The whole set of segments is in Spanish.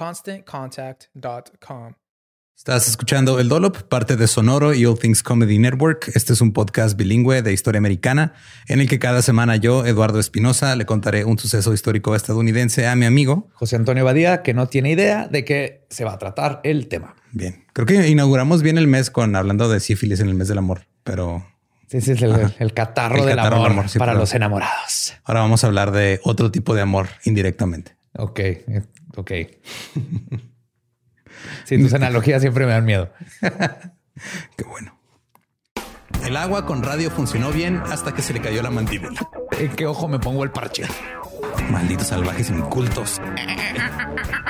ConstantContact.com. Estás escuchando El Dolop, parte de Sonoro y All Things Comedy Network. Este es un podcast bilingüe de historia americana en el que cada semana yo, Eduardo Espinosa, le contaré un suceso histórico estadounidense a mi amigo José Antonio Badía, que no tiene idea de qué se va a tratar el tema. Bien, creo que inauguramos bien el mes con hablando de sífilis en el mes del amor, pero Sí, sí, es el, catarro, del amor, para los enamorados. Ahora vamos a hablar de otro tipo de amor indirectamente. Ok, ok. sí, tus analogías siempre me dan miedo. Qué bueno. El agua con radio funcionó bien hasta que se le cayó la mandíbula. ¿En qué ojo me pongo el parche? Malditos salvajes incultos.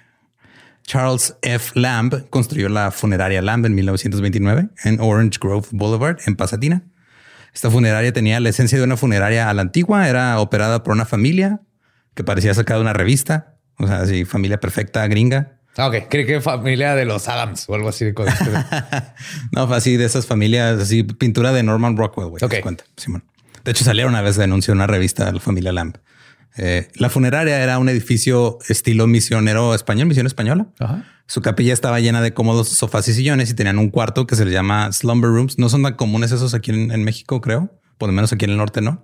Charles F. Lamb construyó la funeraria Lamb en 1929 en Orange Grove Boulevard en Pasadena. Esta funeraria tenía la esencia de una funeraria a la antigua, era operada por una familia que parecía sacada de una revista, o sea, así familia perfecta gringa. Ah, ok, creí que familia de los Adams o algo así. no, fue así de esas familias, así pintura de Norman Rockwell. Güey, ok, cuenta. Simón. De hecho, salieron una vez denunció una revista de la familia Lamb. Eh, la funeraria era un edificio estilo misionero español, misión española. Su capilla estaba llena de cómodos sofás y sillones y tenían un cuarto que se le llama slumber rooms. No son tan comunes esos aquí en, México, creo. Por lo menos aquí en el norte no.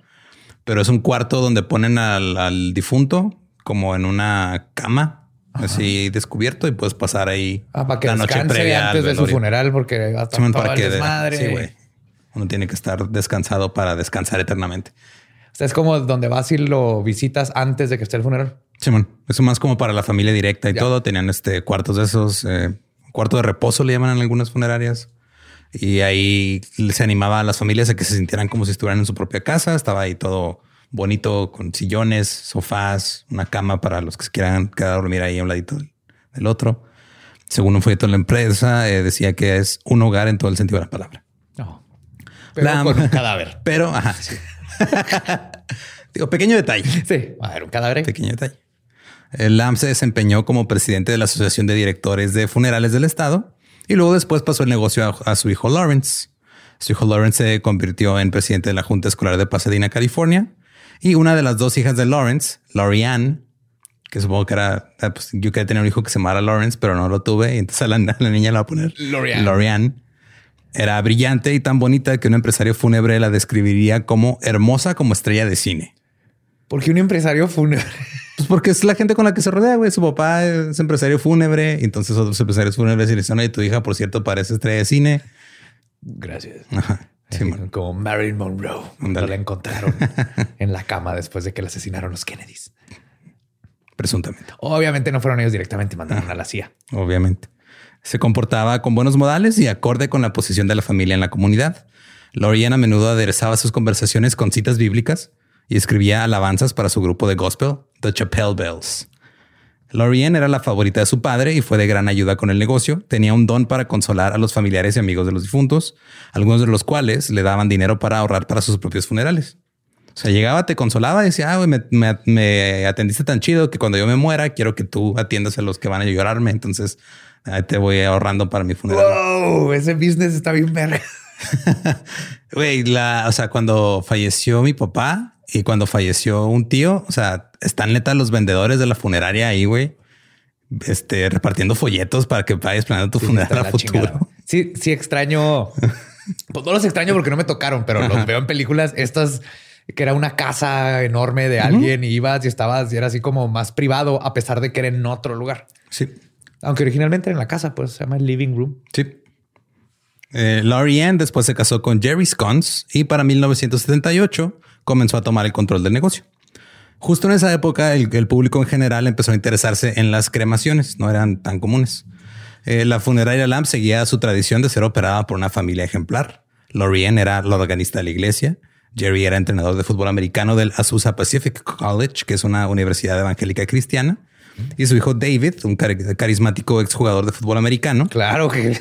Pero es un cuarto donde ponen al, difunto como en una cama así descubierto y puedes pasar ahí ah, para que la noche previa antes de su funeral porque hasta para que Sí, Uno tiene que estar descansado para descansar eternamente es como donde vas y lo visitas antes de que esté el funeral. Simón, eso más como para la familia directa y todo. Tenían este cuartos de esos, eh, cuarto de reposo le llaman en algunas funerarias. Y ahí se animaba a las familias a que se sintieran como si estuvieran en su propia casa. Estaba ahí todo bonito con sillones, sofás, una cama para los que se quieran quedar a dormir ahí a un ladito del otro. Según un folleto de la empresa, eh, decía que es un hogar en todo el sentido de la palabra. No. Pero con un cadáver. Pero, ajá, sí. Digo, pequeño detalle. Sí, a ver, un cadáver. Pequeño detalle. El Lam se desempeñó como presidente de la Asociación de Directores de Funerales del Estado y luego después pasó el negocio a, su hijo Lawrence. Su hijo Lawrence se convirtió en presidente de la Junta Escolar de Pasadena, California, y una de las dos hijas de Lawrence, Laurie Ann, que supongo que era, ah, pues yo quería tener un hijo que se llamara Lawrence, pero no lo tuve. Y entonces a la, la niña la va a poner Lorian. Era brillante y tan bonita que un empresario fúnebre la describiría como hermosa como estrella de cine. ¿Por qué un empresario fúnebre? Pues porque es la gente con la que se rodea, güey. Su papá es empresario fúnebre, entonces otros empresarios fúnebres y le dicen, oye, tu hija, por cierto, parece estrella de cine. Gracias. Ajá. Sí, Así man. como Marilyn Monroe. Cuando la encontraron en la cama después de que la asesinaron los Kennedys. Presuntamente. Obviamente no fueron ellos directamente, mandaron a la CIA. obviamente. Se comportaba con buenos modales y acorde con la posición de la familia en la comunidad. Lorian a menudo aderezaba sus conversaciones con citas bíblicas y escribía alabanzas para su grupo de gospel, The Chapel Bells. Lorian era la favorita de su padre y fue de gran ayuda con el negocio. Tenía un don para consolar a los familiares y amigos de los difuntos, algunos de los cuales le daban dinero para ahorrar para sus propios funerales. O sea, llegaba, te consolaba y decía, ah, me atendiste tan chido que cuando yo me muera, quiero que tú atiendas a los que van a llorarme. Entonces ahí te voy ahorrando para mi funeral. Wow, ese business está bien verga. Güey, la, o sea, cuando falleció mi papá y cuando falleció un tío, o sea, están neta los vendedores de la funeraria ahí, güey, este, repartiendo folletos para que vayas planeando tu Sí, funeral a futuro. chingada. Sí, sí extraño. Pues no los extraño porque no me tocaron, pero los veo en películas estas que era una casa enorme de alguien y ibas y estabas y era así como más privado a pesar de que era en otro lugar. Sí, Aunque originalmente era en la casa, pues se llama el living room. sí. Eh, Laurie Ann después se casó con Jerry Scones y para 1978 comenzó a tomar el control del negocio. Justo en esa época, el, público en general empezó a interesarse en las cremaciones, no eran tan comunes. Eh, la funeraria Lamb seguía su tradición de ser operada por una familia ejemplar. Lorian era la organista de la iglesia. Jerry era entrenador de fútbol americano del Azusa Pacific College, que es una universidad evangélica cristiana. Y su hijo David, un cari- carismático exjugador de fútbol americano, Claro que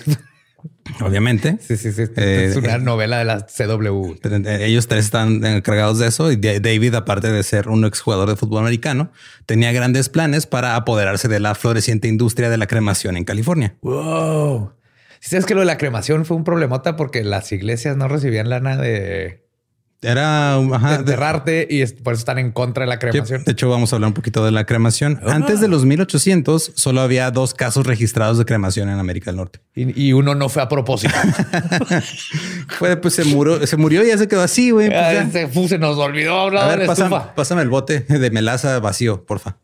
obviamente. sí, sí, sí. Eh, es una eh, novela de la CW. Ellos tres están encargados de eso y Da- David, aparte de ser un exjugador de fútbol americano, tenía grandes planes para apoderarse de la floreciente industria de la cremación en California. Wow. Si sabes que lo de la cremación fue un problemota porque las iglesias no recibían lana de, Era ajá, de- enterrarte y por eso están en contra de la cremación. de hecho, vamos a hablar un poquito de la cremación. Antes de los 1800, solo había dos casos registrados de cremación en América del Norte. Y, y uno no fue a propósito. Fue, pues se murió, se murió y ya se quedó así, güey. pues. Ah, se, nos olvidó hablar A de ver, pásame el bote de melaza vacío, porfa.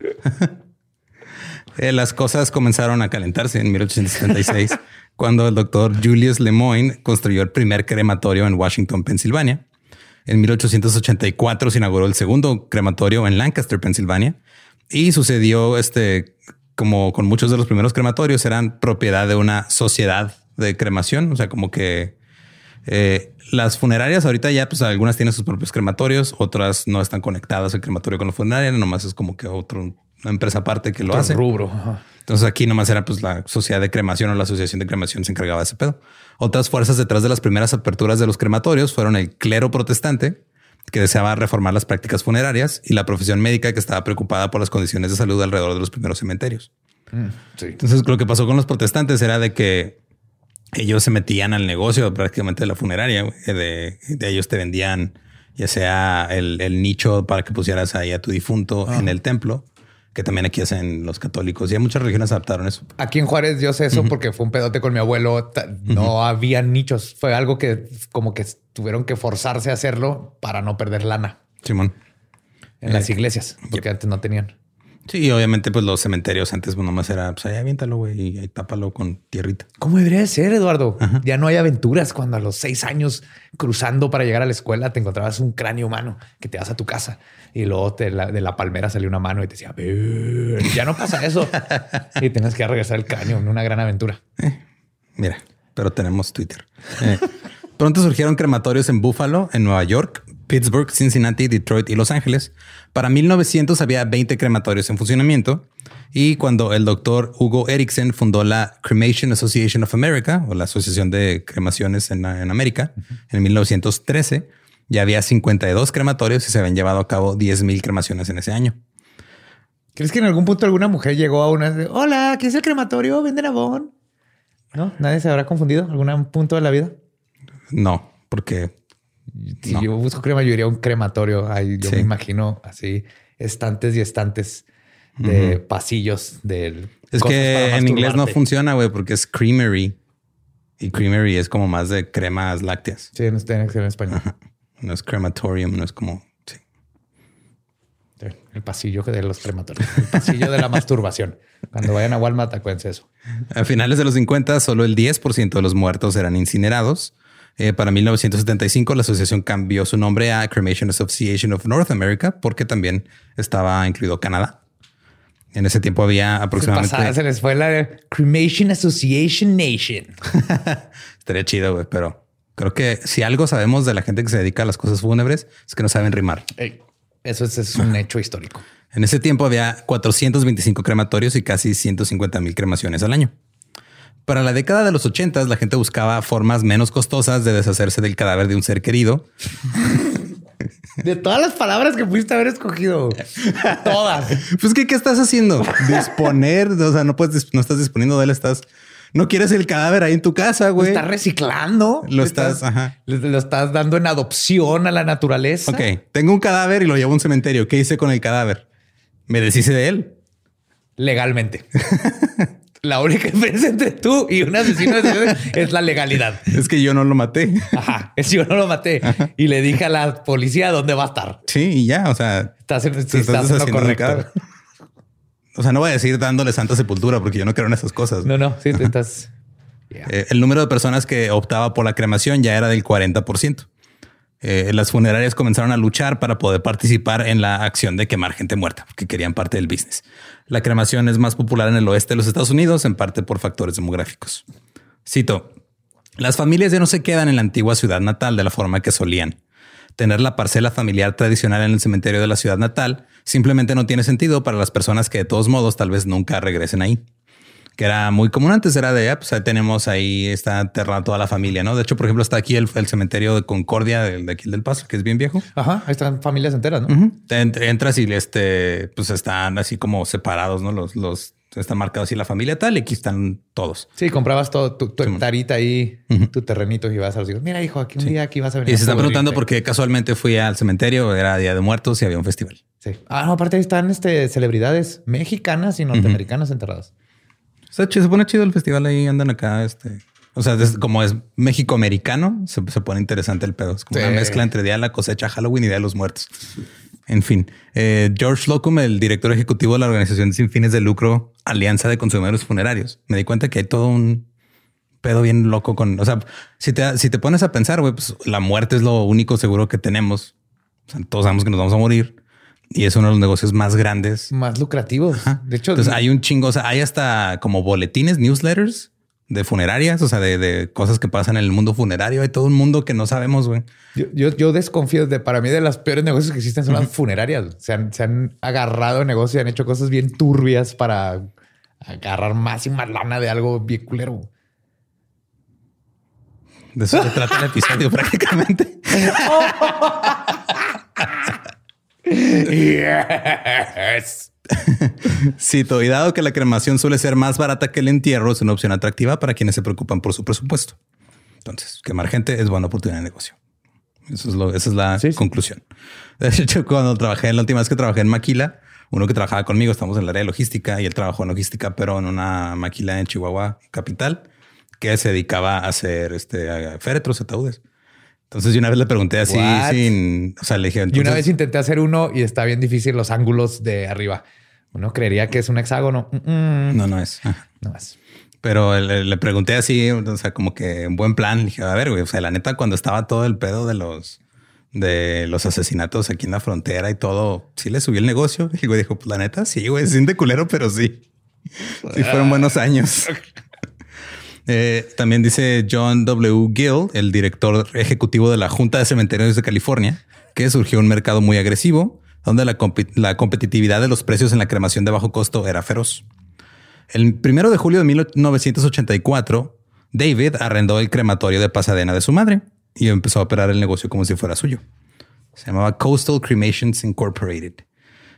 Eh, las cosas comenzaron a calentarse en 1876, cuando el doctor Julius Lemoyne construyó el primer crematorio en Washington, Pensilvania. En 1884 se inauguró el segundo crematorio en Lancaster, Pensilvania. Y sucedió este, como con muchos de los primeros crematorios, eran propiedad de una sociedad de cremación. O sea, como que eh, las funerarias ahorita ya, pues algunas tienen sus propios crematorios, otras no están conectadas el crematorio con la funeraria, nomás es como que otro, una empresa aparte que lo Otro hace. rubro. Ajá. Entonces aquí nomás era pues la sociedad de cremación o la asociación de cremación se encargaba de ese pedo. Otras fuerzas detrás de las primeras aperturas de los crematorios fueron el clero protestante que deseaba reformar las prácticas funerarias y la profesión médica que estaba preocupada por las condiciones de salud alrededor de los primeros cementerios. Mm, Sí. Entonces lo que pasó con los protestantes era de que ellos se metían al negocio prácticamente de la funeraria. De, de ellos te vendían ya sea el, el nicho para que pusieras ahí a tu difunto en el templo, que también aquí hacen los católicos y hay muchas religiones adaptaron eso. Aquí en Juárez yo sé eso porque fue un pedote con mi abuelo. No había nichos. Fue algo que como que tuvieron que forzarse a hacerlo para no perder lana Simón. en las iglesias, porque antes no tenían. Sí, y obviamente, pues los cementerios antes pues, nomás era, pues ahí aviéntalo, güey, y ahí tápalo con tierrita. ¿Cómo debería de ser, Eduardo? Ya no hay aventuras cuando a los seis años cruzando para llegar a la escuela te encontrabas un cráneo humano que te vas a tu casa y luego te la- de la palmera salió una mano y te decía, ya no pasa eso. y tienes que regresar el cráneo en una gran aventura. Mira, pero tenemos Twitter. Eh, pronto surgieron crematorios en Buffalo, en Nueva York, Pittsburgh, Cincinnati, Detroit y Los Ángeles. Para 1900 había 20 crematorios en funcionamiento. Y cuando el doctor Hugo Erickson fundó la Cremation Association of America, o la Asociación de Cremaciones en, en América, en 1913, ya había 52 crematorios y se habían llevado a cabo 10.000 cremaciones en ese año. ¿Crees que en algún punto alguna mujer llegó a una de, hola, ¿qué es el crematorio? ¿Venden abón? ¿No? ¿Nadie se habrá confundido? ¿Algún punto de la vida? No, porque Si No. yo busco crema, yo iría a un crematorio. Ahí yo Sí. me imagino así estantes y estantes de pasillos del. Es que en inglés no funciona, güey, porque es creamery. Y creamery es como más de cremas lácteas. Sí, no está en español. No es crematorium, no es como. Sí. El pasillo de los crematorios. El pasillo de la masturbación. Cuando vayan a Walmart, acuérdense eso. A finales de los 50, solo el 10% de los muertos eran incinerados. Eh, para 1975, la asociación cambió su nombre a Cremation Association of North America porque también estaba incluido Canadá. En ese tiempo había aproximadamente. Se, les fue la Cremation Association Nation. Estaría chido, güey, pero creo que si algo sabemos de la gente que se dedica a las cosas fúnebres es que no saben rimar. eso es, un hecho histórico. En ese tiempo había 425 crematorios y casi 150 mil cremaciones al año. Para la década de los 80 la gente buscaba formas menos costosas de deshacerse del cadáver de un ser querido. De todas las palabras que pudiste haber escogido. Todas. Pues ¿qué, qué estás haciendo? Disponer. O sea, no puedes, no estás disponiendo de él, estás. No quieres el cadáver ahí en tu casa, güey. Lo estás reciclando. Lo estás, ajá. Lo estás dando en adopción a la naturaleza. Ok, tengo un cadáver y lo llevo a un cementerio. ¿Qué hice con el cadáver? Me deshice de él. Legalmente. La única diferencia entre tú y un asesino es la legalidad. Es que yo no lo maté. Ajá, es yo no lo maté. Y le dije a la policía dónde va a estar. Sí, y ya, o sea... Estás, estás, correcto. O sea, no voy a decir dándole santa sepultura porque yo no creo en esas cosas. No, no, sí, te estás... Eh, el número de personas que optaba por la cremación ya era del 40%. Eh, las funerarias comenzaron a luchar para poder participar en la acción de quemar gente muerta, porque querían parte del business. La cremación es más popular en el oeste de los Estados Unidos, en parte por factores demográficos. Cito, las familias ya no se quedan en la antigua ciudad natal de la forma que solían. Tener la parcela familiar tradicional en el cementerio de la ciudad natal simplemente no tiene sentido para las personas que de todos modos tal vez nunca regresen ahí que era muy común antes, era de, ah, pues ahí tenemos ahí, está enterrada toda la familia, ¿no? De hecho, por ejemplo, está aquí el, cementerio de Concordia de, aquí del Paso, que es bien viejo. Ajá, ahí están familias enteras, ¿no? entras y este, pues están así como separados, ¿no? Los, los, está marcado así la familia tal y aquí están todos. Sí, comprabas todo tu, tu hectarita ahí, tu terrenito y vas a los hijos. Mira, hijo, aquí un día aquí vas a venir. Y se están preguntando por qué casualmente fui al cementerio, era Día de Muertos y había un festival. Sí. Ah, no, aparte ahí están este, celebridades mexicanas y norteamericanas enterradas. Se, se pone chido el festival ahí, andan acá, este. O sea, como es México americano, se, pone interesante el pedo. Es como una mezcla entre Día de la Cosecha, Halloween y Día de los Muertos. En fin, eh, George Locum, el director ejecutivo de la organización sin fines de lucro Alianza de Consumidores Funerarios, me di cuenta que hay todo un pedo bien loco con, o sea, si te, si te pones a pensar, güey, pues la muerte es lo único seguro que tenemos. O sea, todos sabemos que nos vamos a morir. Y es uno de los negocios más grandes. Más lucrativos. De hecho, Entonces hay un chingo, o sea, hay hasta como boletines, newsletters de funerarias, o sea, de, cosas que pasan en el mundo funerario. Hay todo un mundo que no sabemos, güey. Yo, yo, desconfío de, para mí, de los peores negocios que existen son las funerarias. Se han, se han agarrado negocios y han hecho cosas bien turbias para agarrar más y más lana de algo bien culero. De eso se trata el episodio prácticamente. yes. Cito, y dado que la cremación suele ser más barata que el entierro, es una opción atractiva para quienes se preocupan por su presupuesto. Entonces, quemar gente es buena oportunidad de negocio. Eso es lo, esa es la conclusión. De hecho, cuando trabajé, la última vez que trabajé en Maquila, uno que trabajaba conmigo, estamos en el área de logística y él trabajó en logística, pero en una maquila en Chihuahua, capital, que se dedicaba a hacer este, féretros, ataúdes. Entonces, yo una vez le pregunté así, sin, o sea, le dije. Y una vez intenté hacer uno y está bien difícil los ángulos de arriba. Uno creería que es un hexágono. No, no es. No es. Pero le, pregunté así, o sea, como que en buen plan. Le dije, a ver, güey, o sea, la neta, cuando estaba todo el pedo de los de los asesinatos aquí en la frontera y todo, sí le subió el negocio. Y güey dijo, pues la neta, sí, güey, de culero, pero sí. Sí fueron buenos años. Eh, también dice John W. Gill, el director ejecutivo de la Junta de Cementerios de California, que surgió un mercado muy agresivo, donde la, competitividad de los precios en la cremación de bajo costo era feroz. El primero de julio de 1984, David arrendó el crematorio de Pasadena de su madre y empezó a operar el negocio como si fuera suyo. Se llamaba Coastal Cremations Incorporated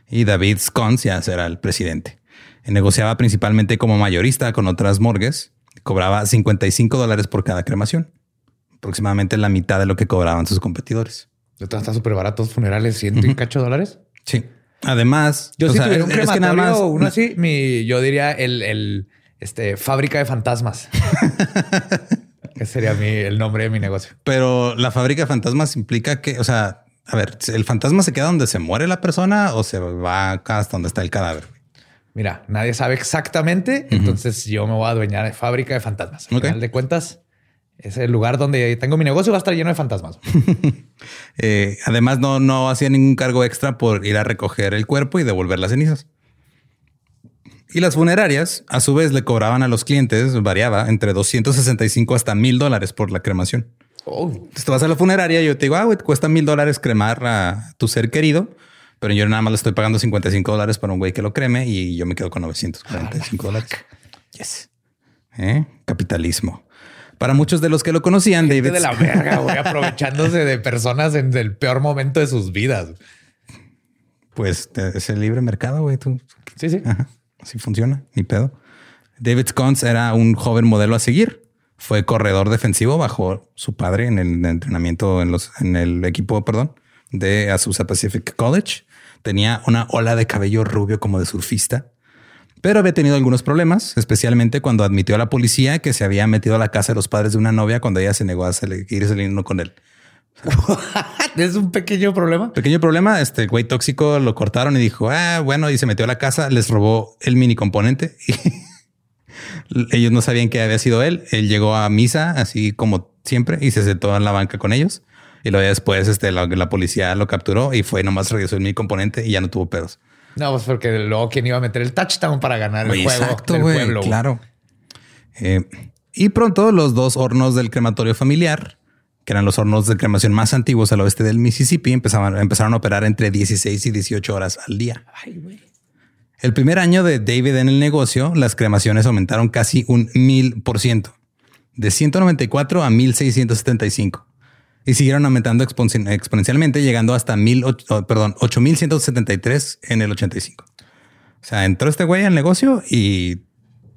y David Scones ya era el presidente. negociaba principalmente como mayorista con otras morgues cobraba 55 dólares por cada cremación, aproximadamente la mitad de lo que cobraban sus competidores. Está súper baratos funerales, ciento y cacho dólares. Sí. Además, yo si tuviera un crematorio uno así, mi, yo diría el, el este, fábrica de fantasmas. Ese sería mi, el nombre de mi negocio. Pero la fábrica de fantasmas implica que, o sea, a ver, ¿el fantasma se queda donde se muere la persona o se va hasta donde está el cadáver? Mira, nadie sabe exactamente, entonces yo me voy a adueñar de fábrica de fantasmas. Al final de cuentas, es el lugar donde tengo mi negocio va a estar lleno de fantasmas. Eh, además, no, no hacía ningún cargo extra por ir a recoger el cuerpo y devolver las cenizas. Y las funerarias, a su vez, le cobraban a los clientes, variaba entre 265 hasta mil dólares por la cremación. Oh. Entonces vas a la funeraria y yo te digo, ah, güey, cuesta mil dólares cremar a tu ser querido, pero yo nada más le estoy pagando 55 dólares para un güey que lo creme y yo me quedo con 945 dólares. Yes. ¿Eh? Capitalismo. Para muchos de los que lo conocían, David. de la verga, güey, aprovechándose de personas en el peor momento de sus vidas. Pues es el libre mercado, güey. Tú. Sí, sí. Así funciona, ni pedo. David Scones era un joven modelo a seguir. Fue corredor defensivo bajo su padre en el entrenamiento en, los, en el equipo, perdón, de Azusa Pacific College. Tenía una ola de cabello rubio como de surfista, pero había tenido algunos problemas, especialmente cuando admitió a la policía que se había metido a la casa de los padres de una novia cuando ella se negó a ir saliendo con él. es un pequeño problema. Pequeño problema. Este güey tóxico lo cortaron y dijo, ah, bueno, y se metió a la casa, les robó el mini componente y ellos no sabían que había sido él. Él llegó a misa, así como siempre, y se sentó en la banca con ellos. Y luego después este, la, policía lo capturó y fue nomás regresó el mini componente y ya no tuvo pedos. No, pues porque luego quién iba a meter el touchdown para ganar el juego exacto, del pueblo. Claro. Eh, y pronto los dos hornos del crematorio familiar, que eran los hornos de cremación más antiguos al oeste del Mississippi, empezaron, empezaron a operar entre 16 y 18 horas al día. Ay, güey. El primer año de David en el negocio, las cremaciones aumentaron casi un mil por ciento, de 194 a 1675 y siguieron aumentando exponencialmente, llegando hasta mil, perdón, 8173 en el 85. O sea, entró este güey al negocio y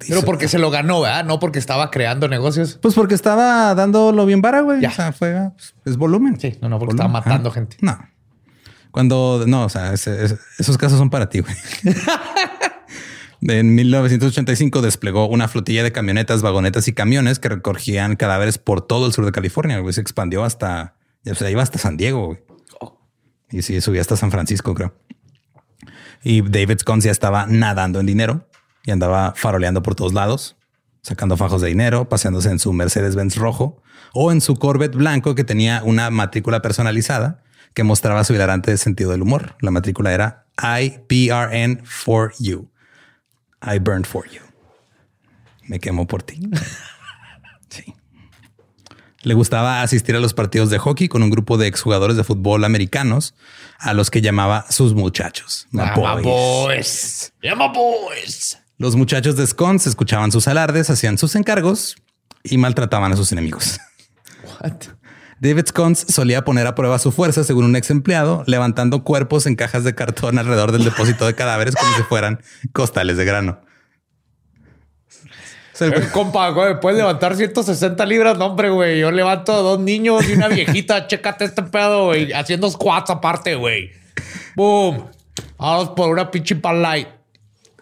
pero porque se lo ganó, ¿verdad? No porque estaba creando negocios. Pues porque estaba dándolo bien para, güey. O sea, fue es volumen. Sí, no, no, porque estaba matando gente. No. Cuando no, o sea, esos casos son para ti, güey. en 1985 desplegó una flotilla de camionetas, vagonetas y camiones que recogían cadáveres por todo el sur de California. Güey. Se expandió hasta, iba hasta San Diego. Güey. Y sí, subía hasta San Francisco, creo. Y David Scons ya estaba nadando en dinero y andaba faroleando por todos lados, sacando fajos de dinero, paseándose en su Mercedes Benz rojo o en su Corvette blanco que tenía una matrícula personalizada que mostraba su hilarante sentido del humor. La matrícula era IBRN for you. I burned for you. Me quemo por ti. sí. Le gustaba asistir a los partidos de hockey con un grupo de exjugadores de fútbol americanos a los que llamaba sus muchachos. My boys. boys. Los muchachos de Scones escuchaban sus alardes, hacían sus encargos y maltrataban a sus enemigos. What? David Scones solía poner a prueba su fuerza, según un ex empleado, levantando cuerpos en cajas de cartón alrededor del depósito de cadáveres como si fueran costales de grano. Eh, compa, güey, puedes levantar 160 libras. No, hombre, güey. Yo levanto a dos niños y una viejita. Chécate este pedo, güey. Haciendo squats aparte, güey. Boom. Vamos por una pinche light.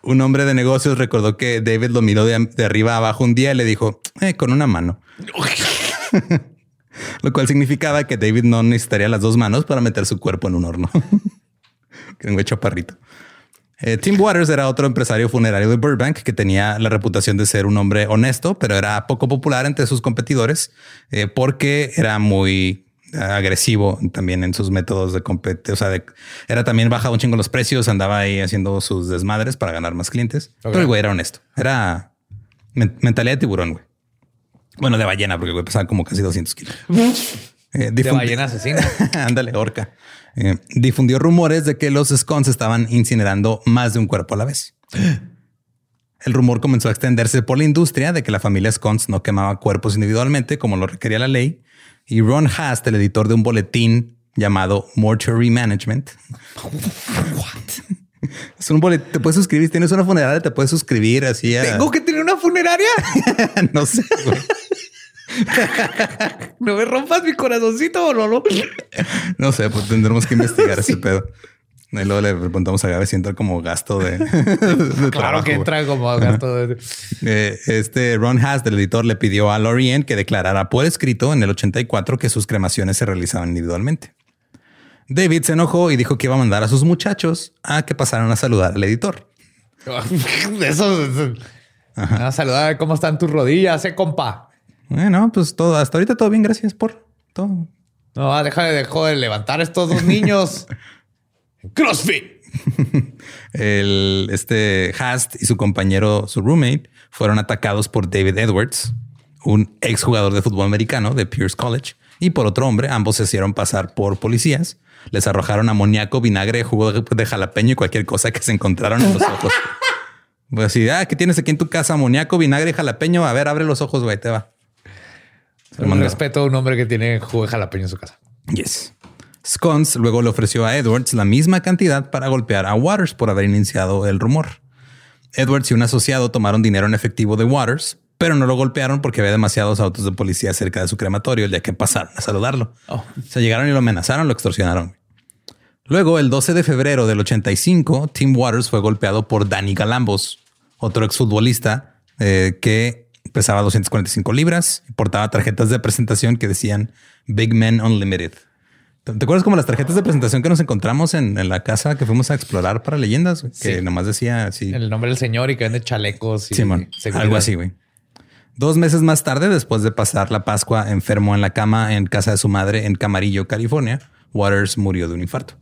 Un hombre de negocios recordó que David lo miró de, de arriba a abajo un día y le dijo, eh, con una mano. lo cual significaba que David no necesitaría las dos manos para meter su cuerpo en un horno. que un chaparrito. Eh, Tim Waters era otro empresario funerario de Burbank que tenía la reputación de ser un hombre honesto, pero era poco popular entre sus competidores eh, porque era muy agresivo también en sus métodos de competir. O sea, era también bajaba un chingo los precios, andaba ahí haciendo sus desmadres para ganar más clientes. Pero el güey era honesto. Era mentalidad de tiburón, güey. Bueno, de ballena, porque pesaba como casi 200 kilos. Eh, de ballena asesina. Ándale, orca. Eh, difundió rumores de que los scones estaban incinerando más de un cuerpo a la vez. El rumor comenzó a extenderse por la industria de que la familia Scones no quemaba cuerpos individualmente como lo requería la ley. Y Ron Hast, el editor de un boletín llamado Mortuary Management. Es un boletín, te puedes suscribir, tienes una funeraria, te puedes suscribir así. ¿Tengo que tener una funeraria? no sé. No me rompas mi corazoncito, no, no. no sé, pues tendremos que investigar ese pedo. Y luego le preguntamos a Gabe si entra como gasto de. claro que entra como gasto de. Eh, este Ron Haas, del editor, le pidió a Lorien que declarara por escrito en el 84 que sus cremaciones se realizaban individualmente. David se enojó y dijo que iba a mandar a sus muchachos a que pasaran a saludar al editor. Eso. A saludar, ¿cómo están tus rodillas, eh, compa? Bueno, pues todo, hasta ahorita todo bien, gracias por todo. No, deja de, de levantar a estos dos niños. CrossFit. El, este Hast y su compañero, su roommate, fueron atacados por David Edwards, un exjugador de fútbol americano de Pierce College, y por otro hombre. Ambos se hicieron pasar por policías. Les arrojaron amoníaco, vinagre, jugo de jalapeño y cualquier cosa que se encontraron en los ojos. Pues así, ah, ¿qué tienes aquí en tu casa? Amoníaco, vinagre y jalapeño. A ver, abre los ojos, güey, te va. Respeto a un hombre que tiene jugo de jalapeño en su casa. Yes. Scones luego le ofreció a Edwards la misma cantidad para golpear a Waters por haber iniciado el rumor. Edwards y un asociado tomaron dinero en efectivo de Waters, pero no lo golpearon porque había demasiados autos de policía cerca de su crematorio, ya que pasaron a saludarlo. Oh. Se llegaron y lo amenazaron, lo extorsionaron. Luego, el 12 de febrero del 85, Tim Waters fue golpeado por Danny Galambos, otro exfutbolista eh, que pesaba 245 libras y portaba tarjetas de presentación que decían Big Men Unlimited. ¿Te acuerdas como las tarjetas de presentación que nos encontramos en, la casa que fuimos a explorar para leyendas? Que nomás decía así. El nombre del señor y que vende chalecos. Y algo así, güey. Dos meses más tarde, después de pasar la Pascua enfermo en la cama en casa de su madre en Camarillo, California, Waters murió de un infarto.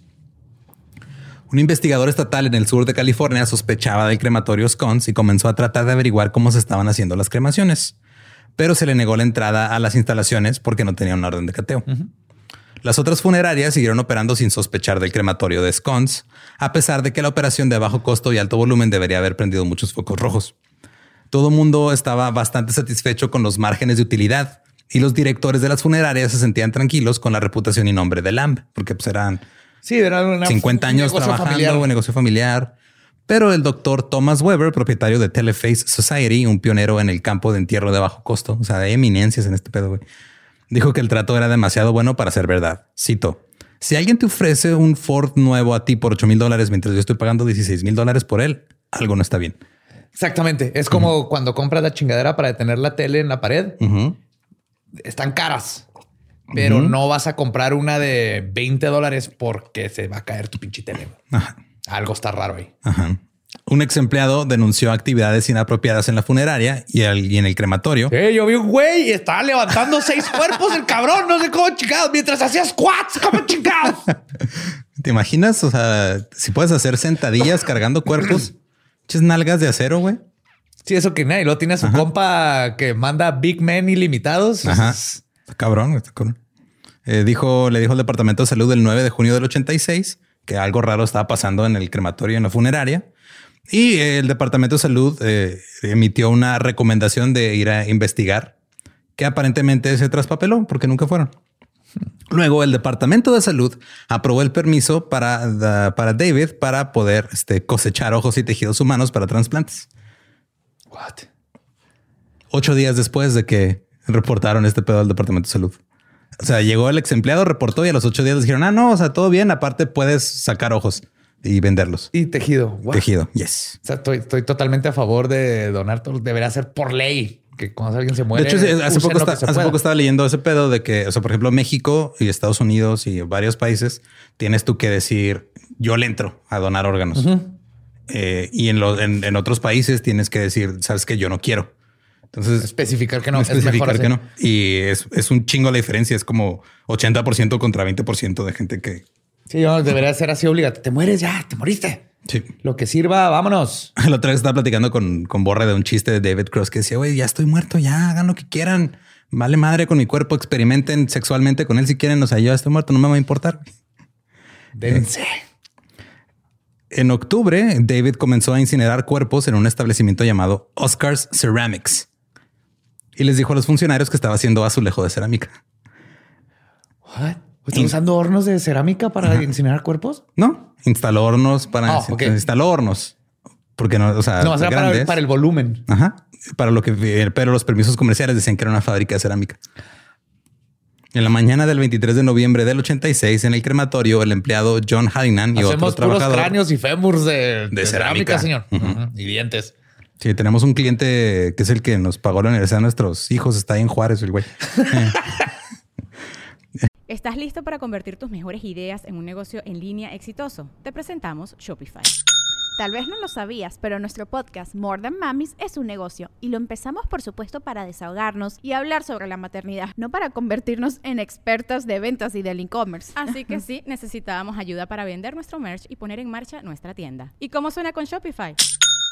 Un investigador estatal en el sur de California sospechaba del crematorio Scones y comenzó a tratar de averiguar cómo se estaban haciendo las cremaciones, pero se le negó la entrada a las instalaciones porque no tenía una orden de cateo. Las otras funerarias siguieron operando sin sospechar del crematorio de Scones, a pesar de que la operación de bajo costo y alto volumen debería haber prendido muchos focos rojos. Todo el mundo estaba bastante satisfecho con los márgenes de utilidad y los directores de las funerarias se sentían tranquilos con la reputación y nombre de Lamb, porque pues eran sí, era 50 años trabajando familiar. un negocio familiar. Pero el doctor Thomas Weber, propietario de Teleface Society, un pionero en el campo de entierro de bajo costo, o sea, de eminencias en este pedo, güey Dijo que el trato era demasiado bueno para ser verdad. Cito. Si alguien te ofrece un Ford nuevo a ti por 8 mil dólares mientras yo estoy pagando 16 mil dólares por él, algo no está bien. Exactamente. Es como cuando compras la chingadera para detener la tele en la pared. Están caras, pero no vas a comprar una de 20 dólares porque se va a caer tu pinche tele. Algo está raro ahí. Ajá. Un ex empleado denunció actividades inapropiadas en la funeraria y, en el crematorio. Eh, yo vi un güey y estaba levantando seis cuerpos el cabrón, no sé cómo chingados, mientras hacía squats, como chingados. ¿Te imaginas? O sea, si puedes hacer sentadillas cargando cuerpos, ches nalgas de acero, güey. Sí, eso que nadie lo tiene a su compa que manda Big Men ilimitados. Ajá. Está cabrón, está cabrón. Eh, dijo, le dijo al Departamento de Salud el 9 de junio del 86 que algo raro estaba pasando en el crematorio en la funeraria y el Departamento de Salud eh, emitió una recomendación de ir a investigar que aparentemente se traspapeló porque nunca fueron. Luego el Departamento de Salud aprobó el permiso para, para David para poder este, cosechar ojos y tejidos humanos para trasplantes. What? Ocho días después de que reportaron este pedo al Departamento de Salud. O sea, llegó el ex empleado, reportó y a los ocho días dijeron, ah, no, o sea, todo bien. Aparte puedes sacar ojos y venderlos. Y tejido. Tejido, yes. O sea, estoy, totalmente a favor de donar todos. Debería ser por ley que cuando alguien se muere. De hecho, hace, poco, estaba leyendo ese pedo de que, o sea, por ejemplo, México y Estados Unidos y varios países tienes tú que decir yo le entro a donar órganos. Eh, y en, en, otros países tienes que decir, sabes que yo no quiero. Entonces, especificar que no. Especificar que no. Y es, es un chingo la diferencia. Es como 80% contra 20% de gente que Sí, debería ser así obligatorio. Te mueres ya, te moriste. Sí. Lo que sirva, vámonos. La otra vez estaba platicando con, con Borre de un chiste de David Cross que decía, güey, ya estoy muerto, ya hagan lo que quieran. Vale madre con mi cuerpo, experimenten sexualmente con él si quieren. O sea, yo ya estoy muerto, no me va a importar. Dense. Eh, en octubre, David comenzó a incinerar cuerpos en un establecimiento llamado Oscars Ceramics y les dijo a los funcionarios que estaba haciendo azulejo de cerámica. What? ¿Están usando hornos de cerámica para incinerar cuerpos? No, instaló hornos para oh, instaló hornos. Porque no, o sea, no, para, el volumen. Ajá. Para lo que, pero los permisos comerciales decían que era una fábrica de cerámica. En la mañana del 23 de noviembre del 86, en el crematorio, el empleado John Hallinan y Hacemos otro puros trabajador cráneos y fémurs de, De cerámica. señor. Y dientes. Sí, tenemos un cliente que es el que nos pagó la universidad a nuestros hijos. Está ahí en Juárez, el güey. ¿Estás listo para convertir tus mejores ideas en un negocio en línea exitoso? Te presentamos Shopify. Tal vez no lo sabías, pero nuestro podcast More Than Mamis es un negocio y lo empezamos por supuesto para desahogarnos y hablar sobre la maternidad, no para convertirnos en expertas de ventas y del e-commerce. Así que sí, necesitábamos ayuda para vender nuestro merch y poner en marcha nuestra tienda. ¿Y cómo suena con Shopify?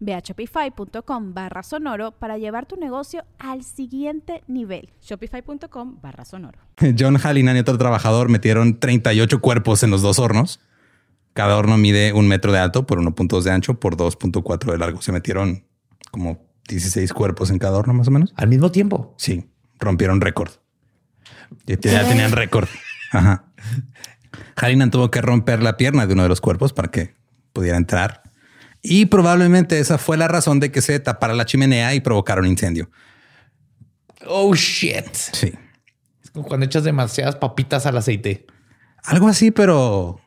Ve a shopify.com barra sonoro para llevar tu negocio al siguiente nivel. Shopify.com barra sonoro. John Hallinan y otro trabajador metieron 38 cuerpos en los dos hornos. Cada horno mide un metro de alto por 1.2 de ancho por 2.4 de largo. Se metieron como 16 cuerpos en cada horno, más o menos. Al mismo tiempo. Sí, rompieron récord. Ya ya tenían récord. Ajá. Hallinan tuvo que romper la pierna de uno de los cuerpos para que pudiera entrar. Y probablemente esa fue la razón de que se tapara la chimenea y provocara un incendio. Oh shit. Sí. Es como cuando echas demasiadas papitas al aceite. Algo así, pero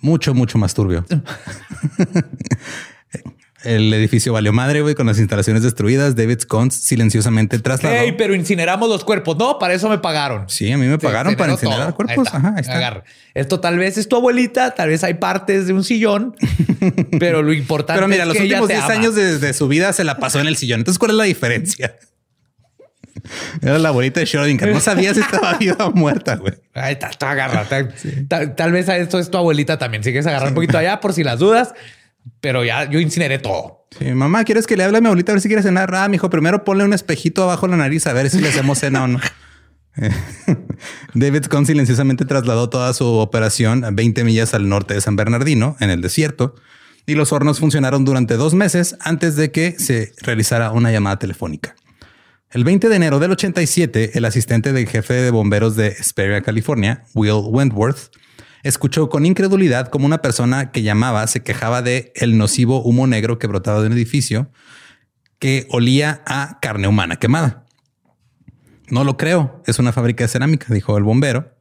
mucho, mucho más turbio. El edificio valió madre, güey, con las instalaciones destruidas. David Scones silenciosamente trasladó. Hey, pero incineramos los cuerpos. No, para eso me pagaron. Sí, a mí me pagaron para incinerar todo. cuerpos. Ahí está. Ajá, ahí está. Agarra. Esto tal vez es tu abuelita, tal vez hay partes de un sillón, pero lo importante Pero mira, es los que últimos te 10 ama. años de, de su vida se la pasó en el sillón. Entonces, ¿cuál es la diferencia? Era la abuelita de Schrödinger. No sabía si estaba viva o muerta, güey. Ahí está, agarra. Tal, tal- tal vez a esto es tu abuelita también. Si quieres agarrar un poquito allá por si las dudas, pero ya yo incineré todo. Sí, mamá, ¿quieres que le hable a mi abuelita a ver si quiere cenar? Ah, mijo, primero ponle un espejito abajo la nariz a ver si le hacemos cena o no. David Scone silenciosamente trasladó toda su operación a 20 millas al norte de San Bernardino, en el desierto, y los hornos funcionaron durante dos meses antes de que se realizara una llamada telefónica. El 20 de enero del 87, el asistente del jefe de bomberos de Hesperia, California, Will Wentworth, escuchó con incredulidad como una persona que llamaba se quejaba de el nocivo humo negro que brotaba de un edificio que olía a carne humana quemada. No lo creo, es una fábrica de cerámica, dijo el bombero.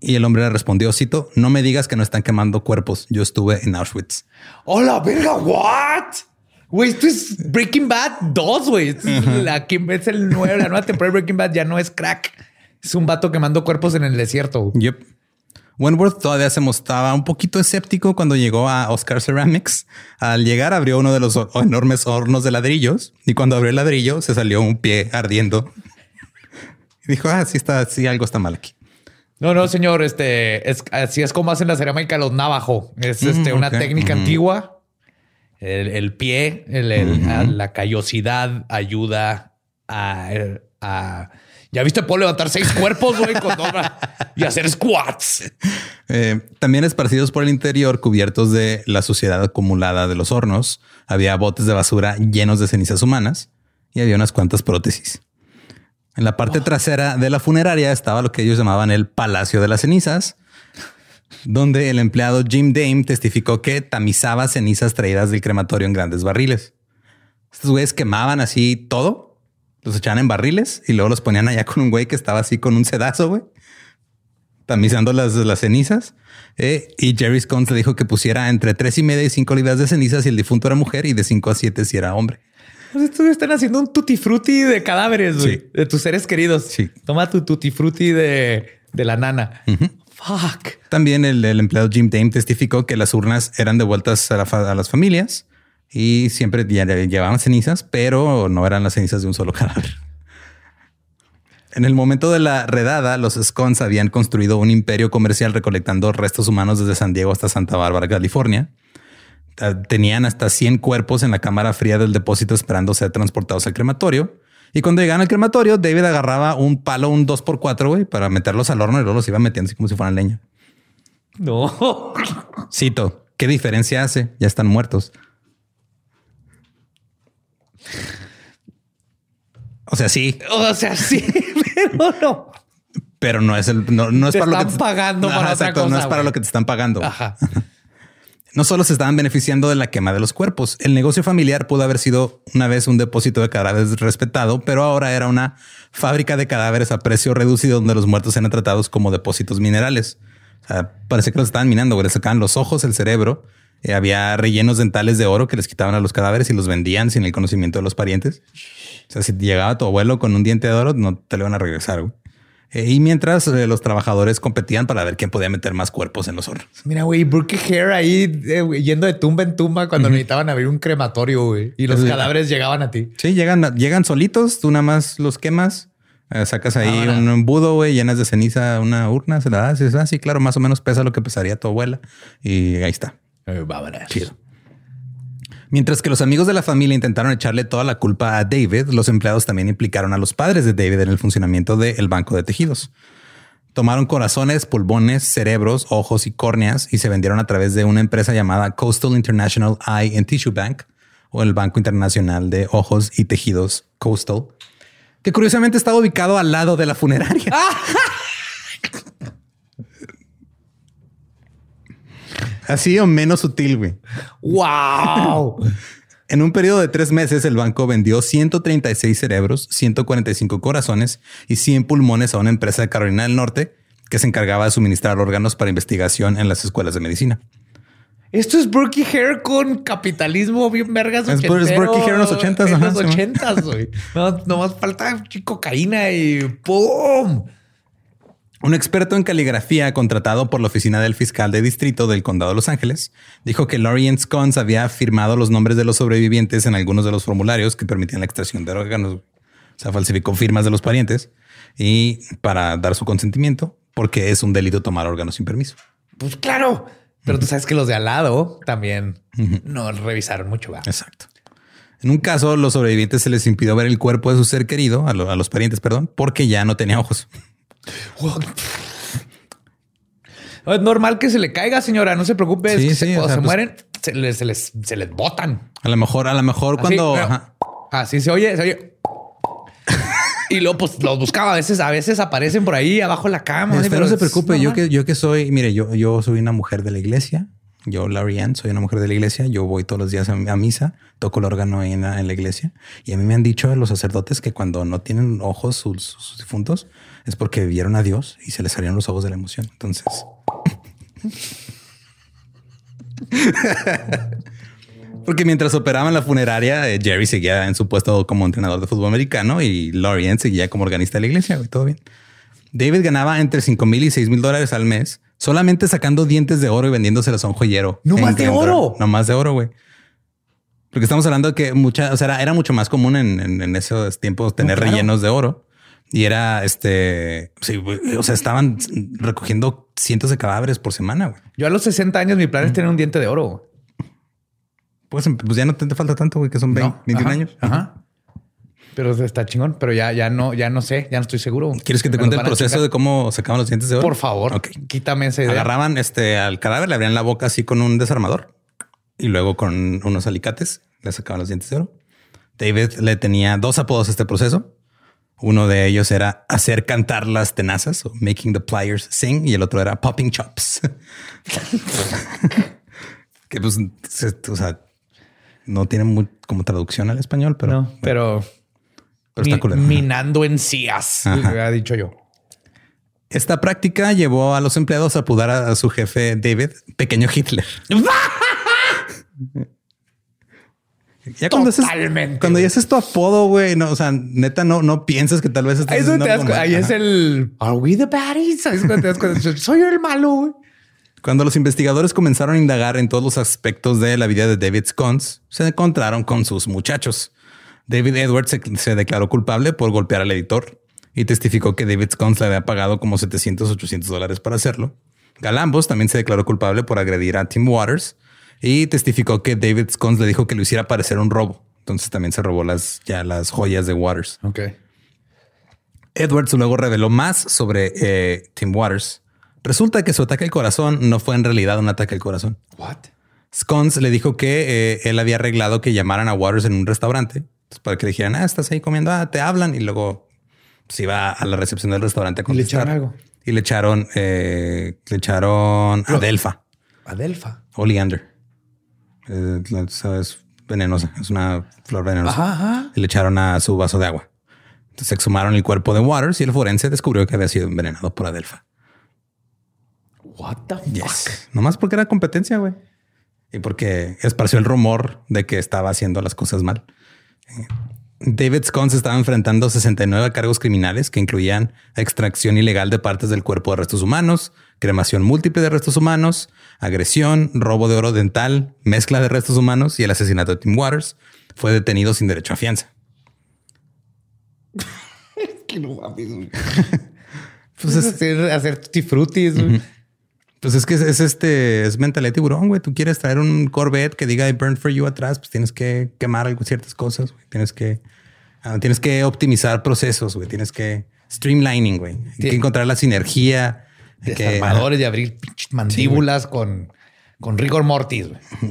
Y el hombre le respondió, cito, no me digas que no están quemando cuerpos, yo estuve en Auschwitz. ¡Hola, verga! ¿What? Güey, esto es Breaking Bad 2, güey. La, que es el nuevo, la nueva temporada de Breaking Bad ya no es crack. Es un vato quemando cuerpos en el desierto. Yep. Wentworth todavía se mostraba un poquito escéptico cuando llegó a Oscar Ceramics. Al llegar abrió uno de los enormes hornos de ladrillos y cuando abrió el ladrillo se salió un pie ardiendo. Y dijo, ah, sí está, sí, algo está mal aquí. No, no, señor. Este es así es como hacen la cerámica los navajo. Es este, Mm, una técnica antigua. El, el pie, el- la callosidad ayuda a, a- Ya viste, puedo levantar seis cuerpos güey, con dos y hacer squats. Eh, también esparcidos por el interior, cubiertos de la suciedad acumulada de los hornos, había botes de basura llenos de cenizas humanas y había unas cuantas prótesis. En la parte trasera de la funeraria estaba lo que ellos llamaban el Palacio de las Cenizas, donde el empleado Jim Dame testificó que tamizaba cenizas traídas del crematorio en grandes barriles. Estos güeyes quemaban así todo, los echaban en barriles y luego los ponían allá con un güey que estaba así con un sedazo, güey tamizando las, las cenizas. eh, y Jerry Scones le dijo que pusiera entre tres y media y cinco libras de cenizas si el difunto era mujer y de cinco a siete si era hombre. Pues estos están haciendo un tutti frutti de cadáveres, güey, Sí. de tus seres queridos. Sí. Toma tu tutti frutti de, de la nana. Fuck. También el, el empleado Jim Dame testificó que las urnas eran devueltas a, la a las familias y siempre llevaban cenizas, pero no eran las cenizas de un solo cadáver. En el momento de la redada, los Scones habían construido un imperio comercial recolectando restos humanos desde San Diego hasta Santa Bárbara, California. Tenían hasta 100 cuerpos en la cámara fría del depósito esperando ser transportados al crematorio Y cuando llegaban al crematorio, David agarraba un palo, un 2x4, güey, para meterlos al horno y luego los iba metiendo así como si fueran leña. No. Cito, ¿qué diferencia hace? Ya están muertos. O sea, sí. O sea, sí, pero no. Pero no es el, no, no es Te para lo que están pagando para otra exacto, no es para güey. lo que te están pagando. Ajá. No solo se estaban beneficiando de la quema de los cuerpos, el negocio familiar pudo haber sido una vez un depósito de cadáveres respetado, pero ahora era una fábrica de cadáveres a precio reducido donde los muertos eran tratados como depósitos minerales. O sea, parece que los estaban minando, güey. Les sacaban los ojos, el cerebro. Eh, había rellenos dentales de oro que les quitaban a los cadáveres y los vendían sin el conocimiento de los parientes. O sea, si llegaba tu abuelo con un diente de oro, no te lo iban a regresar. güey. Eh, y mientras eh, los trabajadores competían para ver quién podía meter más cuerpos en los hornos. Mira, güey, Brooke Hair ahí eh, yendo de tumba en tumba cuando necesitaban abrir un crematorio, güey. Y los cadáveres llegaban a ti. Sí, llegan, llegan solitos, tú nada más los quemas, sacas ahí un embudo, güey, llenas de ceniza una urna, se la das, y dices, ah, sí, claro, más o menos pesa lo que pesaría tu abuela. Y ahí está. Eh, vámonos. Chido. Mientras que los amigos de la familia intentaron echarle toda la culpa a David, los empleados también implicaron a los padres de David en el funcionamiento del banco de tejidos. Tomaron corazones, pulmones, cerebros, ojos y córneas y se vendieron a través de una empresa llamada Coastal International Eye and Tissue Bank o el Banco Internacional de Ojos y Tejidos Coastal, que curiosamente estaba ubicado al lado de la funeraria. Así o menos sutil, güey. ¡Wow! En un periodo de tres meses, el banco vendió 136 cerebros, 145 corazones y 100 pulmones a una empresa de Carolina del Norte que se encargaba de suministrar órganos para investigación en las escuelas de medicina. Esto es Brookie Hair con capitalismo bien vergas. Es- es. Brookie Hair en los ochentas, En ajá, los ochentas, güey. No, nomás falta cocaína y ¡pum! Un experto en caligrafía contratado por la oficina del fiscal de distrito del condado de Los Ángeles dijo que Lorian Scones había firmado los nombres de los sobrevivientes en algunos de los formularios que permitían la extracción de órganos. O sea, falsificó firmas de los parientes y para dar su consentimiento, porque es un delito tomar órganos sin permiso. Pues claro. Pero tú sabes que los de al lado también no revisaron mucho. ¿va? Exacto. En un caso, los sobrevivientes se les impidió ver el cuerpo de su ser querido, a, lo- a los parientes, perdón, porque ya no tenía ojos. Es normal que se le caiga, señora. No se preocupe. es Sí, que sí, se, o cuando sea, se pues- mueren, se les, se les, se les botan. A lo mejor, a lo mejor Así, cuando... pero- ajá. Así se oye, se oye. Y luego, pues los buscaba. A veces, a veces aparecen por ahí abajo de la cama. Pero no se preocupe, yo que, yo que soy, mire, yo, yo soy una mujer de la iglesia. Yo, Larry Ann, soy una mujer de la iglesia. Yo voy todos los días a, a misa, toco el órgano en la, en la iglesia. Y a mí me han dicho los sacerdotes que cuando no tienen ojos sus, sus difuntos es porque vieron a Dios y se les salieron los ojos de la emoción. Entonces, porque mientras operaban la funeraria, eh, Jerry seguía en su puesto como entrenador de fútbol americano y Laurie Ann seguía como organista de la iglesia. güey, todo bien. David ganaba entre 5 mil y 6 mil dólares al mes, solamente sacando dientes de oro y vendiéndoselos a un joyero. ¿No más de oro? No más de oro, güey. Porque estamos hablando de que mucha, o sea, era, era mucho más común en, en- en esos tiempos tener claro. rellenos de oro. Y era este, sí, o sea, estaban recogiendo cientos de cadáveres por semana. güey. Yo a los 60 años, mi plan es tener un diente de oro. Pues, pues ya no te, te falta tanto, güey, que son 20, No, 21 ajá, años. Ajá. Pero está chingón, pero ya, ya no, ya no sé, ya no estoy seguro. ¿Quieres que te Me cuente el proceso de cómo sacaban los dientes de oro? Por favor, Ok. quítame esa idea. Agarraban este al cadáver, le abrían la boca así con un desarmador y luego con unos alicates le sacaban los dientes de oro. David le tenía dos apodos a este proceso. Uno de ellos era hacer cantar las tenazas o making the pliers sing y el otro era popping chops. que pues, se- o sea, no tiene muy como traducción al español, pero, No, pero, pero está minando encías, ha dicho yo. Esta práctica llevó a los empleados a apodar a, a su jefe David Pequeño Hitler. Ya cuando haces, Totalmente, cuando güey. ya haces tu apodo, güey, no, o sea, neta, no, no piensas que tal vez estás Ahí, es te das ahí es el Are we the baddies? Ahí es cuando te das cuenta, Soy el malo. güey. Cuando los investigadores comenzaron a indagar en todos los aspectos de la vida de David Scones, se encontraron con sus muchachos. David Edwards se, se declaró culpable por golpear al editor y testificó que David Scones le había pagado como 700, 800 dólares para hacerlo. Galambos también se declaró culpable por agredir a Tim Waters y testificó que David Scones le dijo que lo hiciera parecer un robo. Entonces también se robó las, ya las joyas de Waters. Ok. Edwards luego reveló más sobre eh, Tim Waters. Resulta que su ataque al corazón no fue en realidad un ataque al corazón. What? Scones le dijo que eh, él había arreglado que llamaran a Waters en un restaurante para que le dijeran, ah, estás ahí comiendo, ah, te hablan. Y luego se iba a la recepción del restaurante a ¿Y le echaron algo? Y le echaron, eh, le echaron Adelfa. Adelfa. Oleander. Eh, es venenosa, es una flor venenosa. Y le echaron a su vaso de agua. Entonces exhumaron el cuerpo de Waters y el forense descubrió que había sido envenenado por Adelfa. What the fuck? Nomás porque era competencia, güey. Y porque esparció el rumor de que estaba haciendo las cosas mal. David Scones estaba enfrentando 69 cargos criminales que incluían extracción ilegal de partes del cuerpo de restos humanos, cremación múltiple de restos humanos, agresión, robo de oro dental, mezcla de restos humanos y el asesinato de Tim Waters. Fue detenido sin derecho a fianza. que no mames. pues es hacer, hacer frutis. Pues es que es, este, es mentalidad tiburón, güey. Tú quieres traer un Corvette que diga I burned for you atrás, pues tienes que quemar ciertas cosas, güey. Tienes que, ah, tienes que optimizar procesos, güey. Tienes que streamlining, güey. Hay que encontrar la sinergia. Desarmadores de abrir mandíbulas con, con rigor mortis.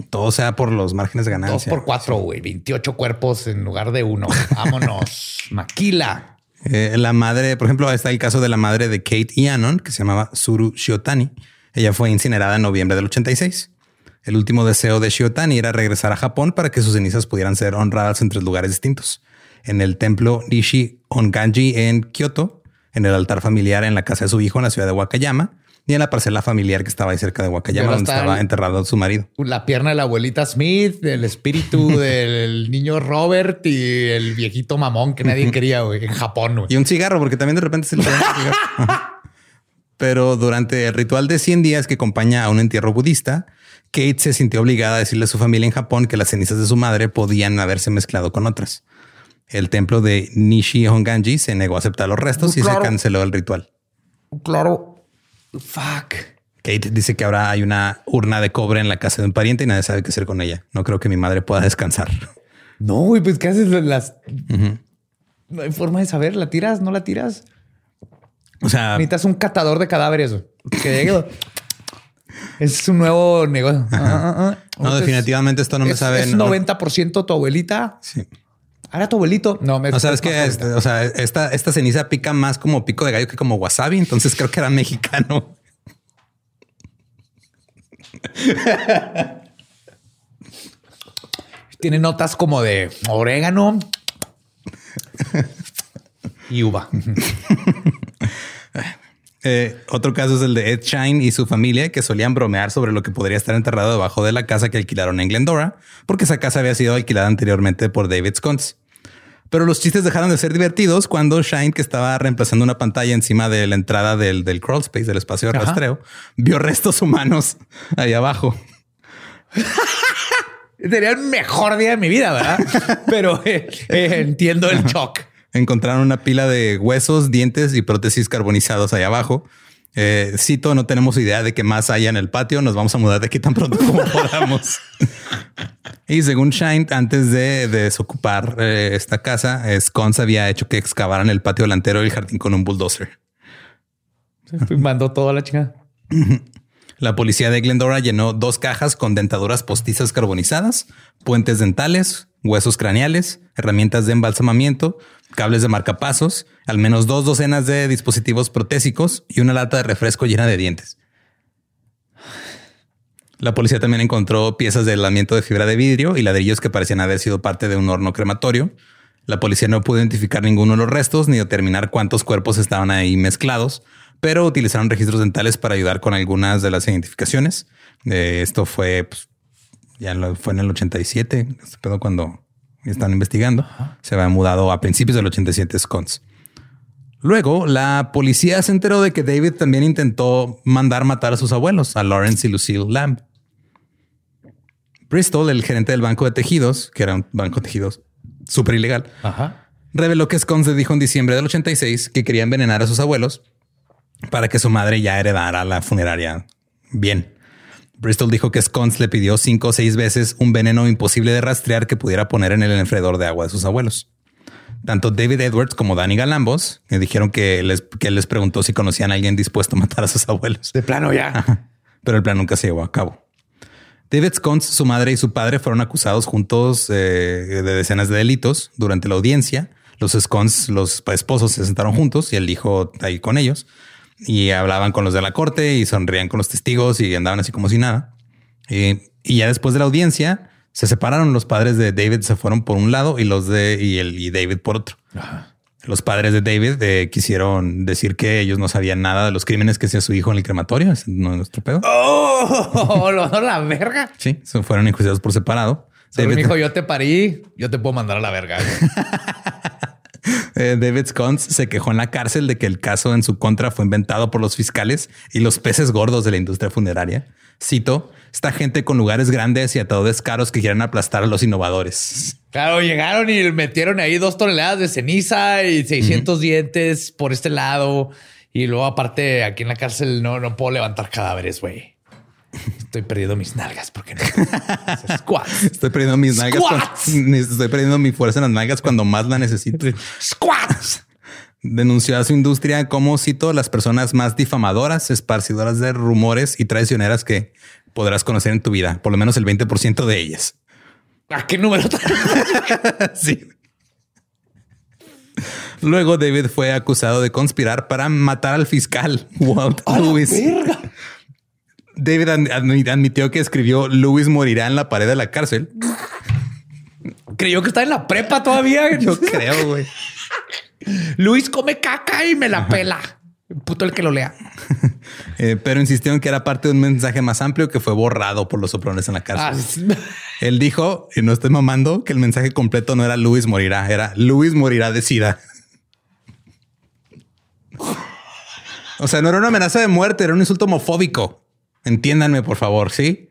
Todo sea por los márgenes de ganancia. Dos por cuatro, güey. 28 cuerpos en lugar de uno. Vámonos. Maquila. Eh, la madre, por ejemplo, está el caso de la madre de Kate Ianon, que se llamaba Suru Shiotani. Ella fue incinerada en noviembre del 86. El último deseo de Shiotani era regresar a Japón para que sus cenizas pudieran ser honradas en tres lugares distintos. En el templo Nishi Onganji en Kioto, en el altar familiar en la casa de su hijo en la ciudad de Wakayama y en la parcela familiar que estaba ahí cerca de Wakayama, donde estaba enterrado su marido. La pierna de la abuelita Smith, el espíritu del niño Robert y el viejito mamón que nadie quería en Japón. Y un cigarro, porque también de repente se le Pero durante el ritual de 100 días que acompaña a un entierro budista, Kate se sintió obligada a decirle a su familia en Japón que las cenizas de su madre podían haberse mezclado con otras. El templo de Nishi Honganji se negó a aceptar los restos y se canceló el ritual. Claro. Fuck. Kate dice que ahora hay una urna de cobre en la casa de un pariente y nadie sabe qué hacer con ella. No creo que mi madre pueda descansar. No, y pues qué haces las. No hay forma de saber. ¿La tiras? ¿No la tiras? O sea, necesitas un catador de cadáveres que llegue. es un nuevo negocio. Ah, ah, ah. No, definitivamente esto no me sabe. Es 90% tu abuelita. Sí. Ahora tu abuelito. No, me. O sea, es que este, o sea, esta, esta ceniza pica más como pico de gallo que como wasabi. Entonces creo que era mexicano. Tiene notas como de orégano y uva. Eh, otro caso es el de Ed Shine y su familia que solían bromear sobre lo que podría estar enterrado debajo de la casa que alquilaron en Glendora, porque esa casa había sido alquilada anteriormente por David Scones. Pero los chistes dejaron de ser divertidos cuando Shine, que estaba reemplazando una pantalla encima de la entrada del, del crawl space, del espacio de rastreo, vio restos humanos ahí abajo. Sería el mejor día de mi vida, ¿verdad? Pero eh, eh, entiendo el shock encontraron una pila de huesos, dientes y prótesis carbonizados ahí abajo. Eh, cito, no tenemos idea de qué más haya en el patio. Nos vamos a mudar de aquí tan pronto como podamos. y según Shine, antes de, desocupar eh, esta casa, Scones había hecho que excavaran el patio delantero y el jardín con un bulldozer. Mandó toda la chica. La policía de Glendora llenó dos cajas con dentaduras postizas carbonizadas, puentes dentales, huesos craneales, herramientas de embalsamamiento, cables de marcapasos, al menos dos docenas de dispositivos protésicos y una lata de refresco llena de dientes. La policía también encontró piezas de aislamiento de fibra de vidrio y ladrillos que parecían haber sido parte de un horno crematorio. La policía no pudo identificar ninguno de los restos ni determinar cuántos cuerpos estaban ahí mezclados, pero utilizaron registros dentales para ayudar con algunas de las identificaciones. Eh, esto fue pues, ya fue en el 87, este pedo cuando están investigando. Se había mudado a principios del 87 Scones. Luego, la policía se enteró de que David también intentó mandar matar a sus abuelos, a Lawrence y Lucille Lamb. Bristol, el gerente del banco de tejidos, que era un banco de tejidos súper ilegal, reveló que Scones dijo en diciembre del 86 que quería envenenar a sus abuelos para que su madre ya heredara la funeraria bien. Bristol dijo que Scones le pidió cinco o seis veces un veneno imposible de rastrear que pudiera poner en el enfriador de agua de sus abuelos. Tanto David Edwards como Danny Galambos me dijeron que les, que les preguntó si conocían a alguien dispuesto a matar a sus abuelos. De plano ya. Pero el plan nunca se llevó a cabo. David Scones, su madre y su padre fueron acusados juntos eh, de decenas de delitos. Durante la audiencia, los Scones, los esposos, se sentaron juntos y el hijo ahí con ellos y hablaban con los de la corte y sonrían con los testigos y andaban así como si nada. y ya después de la audiencia, se separaron los padres de David, se fueron por un lado y los de y el y David por otro. Los padres de David eh, quisieron decir que ellos no sabían nada de los crímenes que hacía su hijo en el crematorio. Es nuestro pedo. Oh, la verga. Sí, se fueron enjuiciados por separado. David dijo: Yo te parí, yo te puedo mandar a la verga. Eh, David Scones se quejó en la cárcel de que el caso en su contra fue inventado por los fiscales y los peces gordos de la industria funeraria. Cito, esta gente con lugares grandes y atadores caros que quieren aplastar a los innovadores. Claro, llegaron y metieron ahí dos toneladas de ceniza y 600 dientes por este lado. Y luego aparte aquí en la cárcel no, no puedo levantar cadáveres, güey. Estoy perdiendo mis nalgas porque no. Squats. Estoy perdiendo mis nalgas. estoy perdiendo mi fuerza en las nalgas cuando más la necesito. Squats. Denunció a su industria como, cito, las personas más difamadoras, esparcidoras de rumores y traicioneras que podrás conocer en tu vida, por lo menos el 20% de ellas. ¿A qué número? sí. Luego David fue acusado de conspirar para matar al fiscal Walt Lewis. David admitió que escribió Lewis morirá en la pared de la cárcel. Creyó que está en la prepa todavía. Yo creo, güey. Luis come caca y me la pela. Puto el que lo lea. Eh, pero insistió en que era parte de un mensaje más amplio que fue borrado por los soplones en la cárcel. Ah, Él dijo, y no estoy mamando, que el mensaje completo no era Luis morirá, era Luis morirá de sida. O sea, no era una amenaza de muerte, era un insulto homofóbico. Entiéndanme, por favor, ¿sí?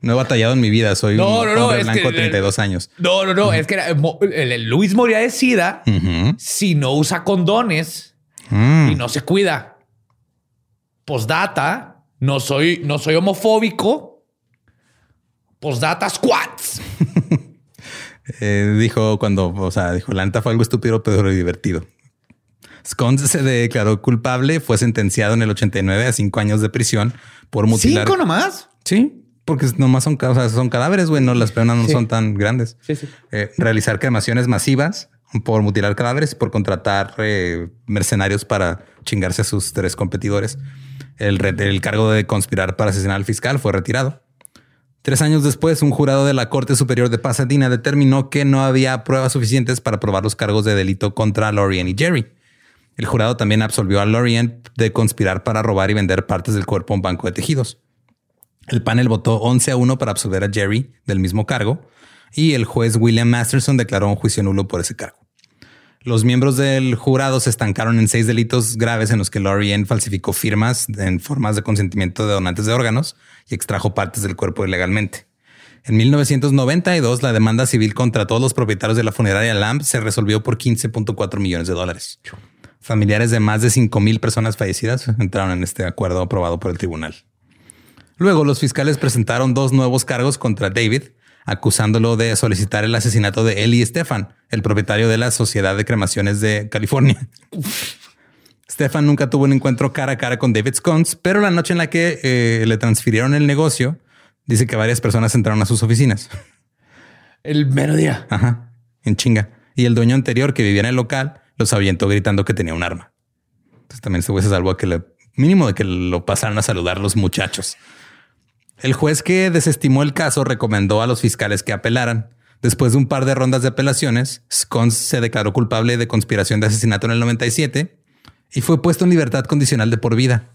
No he batallado en mi vida, soy un hombre blanco de 32 años. No, no, no, es que el, Luis morirá de sida si no usa condones mm. y no se cuida. Postdata, no soy, no soy homofóbico. Postdata squats. Eh, dijo cuando, o sea, dijo, la neta fue algo estúpido, pero divertido. Scones se declaró culpable, fue sentenciado en el 89 a cinco años de prisión por mutilar. ¿Cinco nomás? Sí, porque nomás son, son cadáveres, güey, no las penas no son tan grandes. Sí, sí. Eh, realizar cremaciones masivas por mutilar cadáveres y por contratar eh, mercenarios para chingarse a sus tres competidores. El, el cargo de conspirar para asesinar al fiscal fue retirado. Tres años después, un jurado de la Corte Superior de Pasadena determinó que no había pruebas suficientes para probar los cargos de delito contra Lorien y Jerry. El jurado también absolvió a Lorien de conspirar para robar y vender partes del cuerpo a un banco de tejidos. El panel votó 11 a 1 para absolver a Jerry del mismo cargo y el juez William Masterson declaró un juicio nulo por ese cargo. Los miembros del jurado se estancaron en seis delitos graves en los que Lorien falsificó firmas en formas de consentimiento de donantes de órganos y extrajo partes del cuerpo ilegalmente. En 1992, la demanda civil contra todos los propietarios de la funeraria Lamb se resolvió por 15.4 millones de dólares. Familiares de más de 5 mil personas fallecidas entraron en este acuerdo aprobado por el tribunal. Luego, los fiscales presentaron dos nuevos cargos contra David, acusándolo de solicitar el asesinato de Eli Stefan, el propietario de la Sociedad de Cremaciones de California. Stefan nunca tuvo un encuentro cara a cara con David Scones, pero la noche en la que eh, le transfirieron el negocio, dice que varias personas entraron a sus oficinas. El mero día. Ajá, en chinga. Y el dueño anterior que vivía en el local los ahuyentó gritando que tenía un arma. Entonces también se fue algo a que le mínimo de que lo pasaran a saludar los muchachos. El juez que desestimó el caso recomendó a los fiscales que apelaran. Después de un par de rondas de apelaciones, Scones se declaró culpable de conspiración de asesinato en el 97 y fue puesto en libertad condicional de por vida.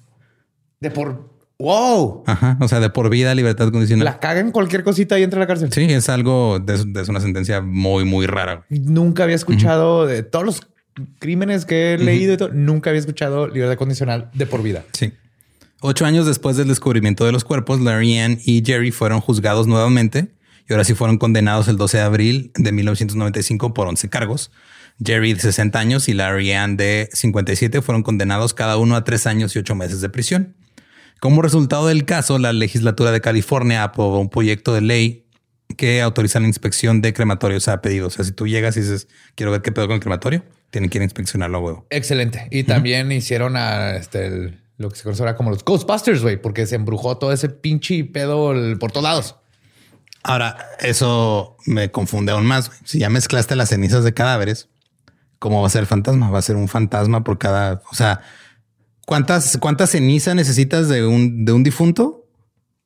De por wow. Ajá. O sea, de por vida, libertad condicional. La cagan cualquier cosita y entra a la cárcel. Sí, es algo de, es una sentencia muy, muy rara. Nunca había escuchado de todos los crímenes que he leído y todo, nunca había escuchado libertad condicional de por vida. Sí. Ocho años después del descubrimiento de los cuerpos, Larry Ann y Jerry fueron juzgados nuevamente y ahora sí fueron condenados el 12 de abril de 1995 por 11 cargos. Jerry de 60 años y Larry Ann de 57 fueron condenados cada uno a tres años y ocho meses de prisión. Como resultado del caso, la legislatura de California aprobó un proyecto de ley que autoriza la inspección de crematorios a pedido. O sea, si tú llegas y dices, quiero ver qué pedo con el crematorio, tienen que ir a inspeccionarlo huevo. Excelente. Y también hicieron a este, lo que se conoce ahora como los Ghostbusters, güey, porque se embrujó todo ese pinche pedo por todos lados. Ahora, eso me confunde aún más. Si ya mezclaste las cenizas de cadáveres, ¿cómo va a ser el fantasma? Va a ser un fantasma por cada, o sea, ¿cuántas, cuántas cenizas necesitas de un, de un difunto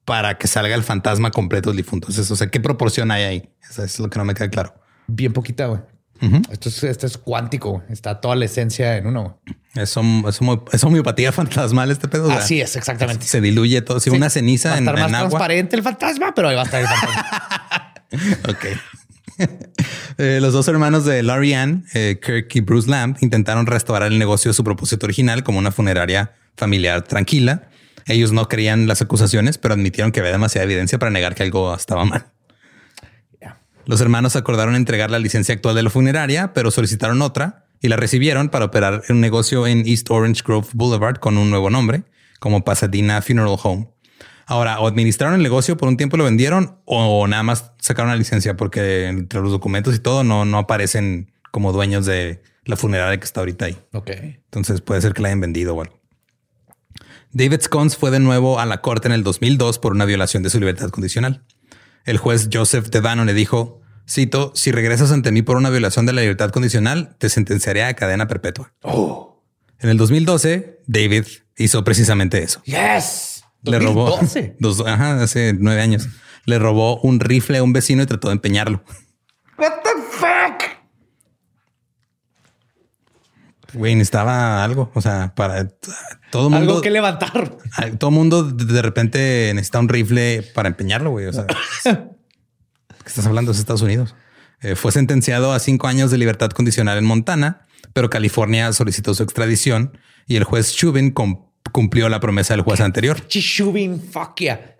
para que salga el fantasma completo del difunto? o sea, ¿qué proporción hay ahí? Eso es lo que no me queda claro. Bien poquita, güey. Esto, es, esto es cuántico. Está toda la esencia en uno. Es, es, homeopatía fantasmal este pedo. Así es, exactamente. Se diluye todo. Si una ceniza va a estar más transparente el fantasma, pero ahí va a estar el fantasma. ok. Eh, los dos hermanos de Laurie Ann, eh, Kirk y Bruce Lamb, intentaron restaurar el negocio de su propósito original como una funeraria familiar tranquila. Ellos no creían las acusaciones, pero admitieron que había demasiada evidencia para negar que algo estaba mal. Los hermanos acordaron entregar la licencia actual de la funeraria, pero solicitaron otra y la recibieron para operar un negocio en East Orange Grove Boulevard con un nuevo nombre, como Pasadena Funeral Home. Ahora, o administraron el negocio por un tiempo lo vendieron o nada más sacaron la licencia porque entre los documentos y todo no, no aparecen como dueños de la funeraria que está ahorita ahí. Ok. Entonces puede ser que la hayan vendido o algo. David Scones fue de nuevo a la corte en el 2002 por una violación de su libertad condicional. El juez Joseph Devano le dijo, cito, si regresas ante mí por una violación de la libertad condicional, te sentenciaré a cadena perpetua. Oh. En el 2012, David hizo precisamente eso. Yes. Le robó dos, ajá, hace nueve años. Le robó un rifle a un vecino y trató de empeñarlo. What the fuck? Güey, necesitaba algo. O sea, para todo mundo. Algo que levantar. Todo mundo de repente necesita un rifle para empeñarlo, güey. O sea, ¿qué estás hablando? de Estados Unidos. Eh, fue sentenciado a cinco años de libertad condicional en Montana, pero California solicitó su extradición y el juez Chubin cumplió la promesa del juez anterior. Chishubin, fuck yeah.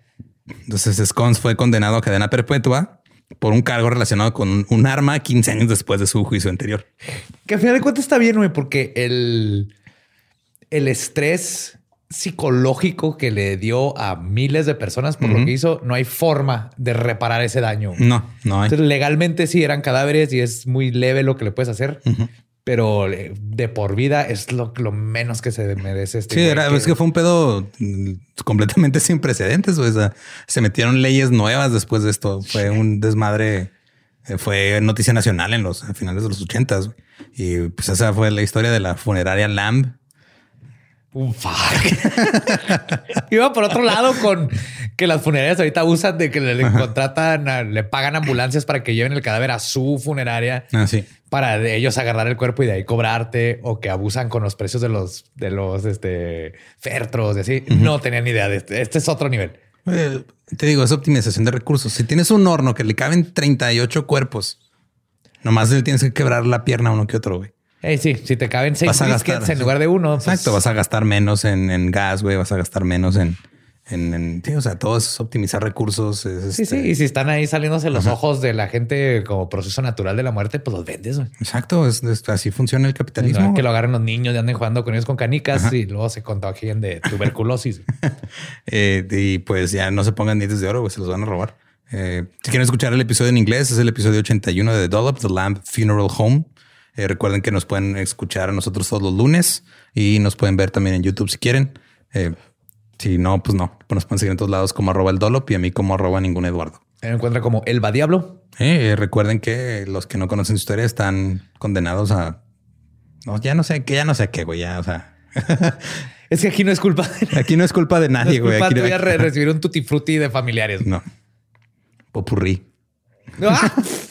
Entonces Scones fue condenado a cadena perpetua por un cargo relacionado con un, arma 15 años después de su juicio anterior. Que a final de cuentas está bien, güey, porque el, el estrés psicológico que le dio a miles de personas por lo que hizo, no hay forma de reparar ese daño. No, no hay. Entonces, legalmente sí eran cadáveres y es muy leve lo que le puedes hacer pero eh, de por vida es lo, lo menos que se merece. Este sí, era, es que fue un pedo mm, completamente sin precedentes. O sea, se metieron leyes nuevas después de esto. Fue un desmadre. Eh, fue noticia nacional en los finales de los ochentas. Y pues esa fue la historia de la funeraria Lamb. Un fuck. Iba por otro lado con que las funerarias ahorita usan de que le, contratan, le pagan ambulancias para que lleven el cadáver a su funeraria. Ah, sí para ellos agarrar el cuerpo y de ahí cobrarte o que abusan con los precios de los de los este fertros y así. No tenían ni idea de este. Este es otro nivel. Eh, te digo, es optimización de recursos. Si tienes un horno que le caben 38 cuerpos, nomás le tienes que quebrar la pierna a uno que otro, güey. Sí, si te caben seis briskets en lugar de uno. Pues Exacto, vas a gastar menos en, en gas, güey, vas a gastar menos en, en, o sea, todo es optimizar recursos. sí, sí. Este y si están ahí saliéndose los ojos de la gente como proceso natural de la muerte, pues los vendes. Exacto. Es, así funciona el capitalismo. que lo agarren los niños y anden jugando con ellos con canicas y luego se contagian de tuberculosis. Eh, y pues ya no se pongan dientes de oro, se los van a robar. Eh, si quieren escuchar el episodio en inglés, es el episodio 81 de Dollop, The Lamb Funeral Home. Eh, recuerden que nos pueden escuchar a nosotros todos los lunes y nos pueden ver también en YouTube si quieren. Si no, pues no. Nos pueden seguir en todos lados como arroba el Dolop y a mí como arroba ningún Eduardo. Me encuentra como Elba Diablo. Eh, recuerden que los que no conocen su historia están condenados a. No, ya no sé, que ya no sé qué, güey. Ya, o sea. es que aquí no es culpa. De aquí no es culpa de nadie, güey. Aquí voy a recibir un tutti frutti de familiares. No. Popurrí.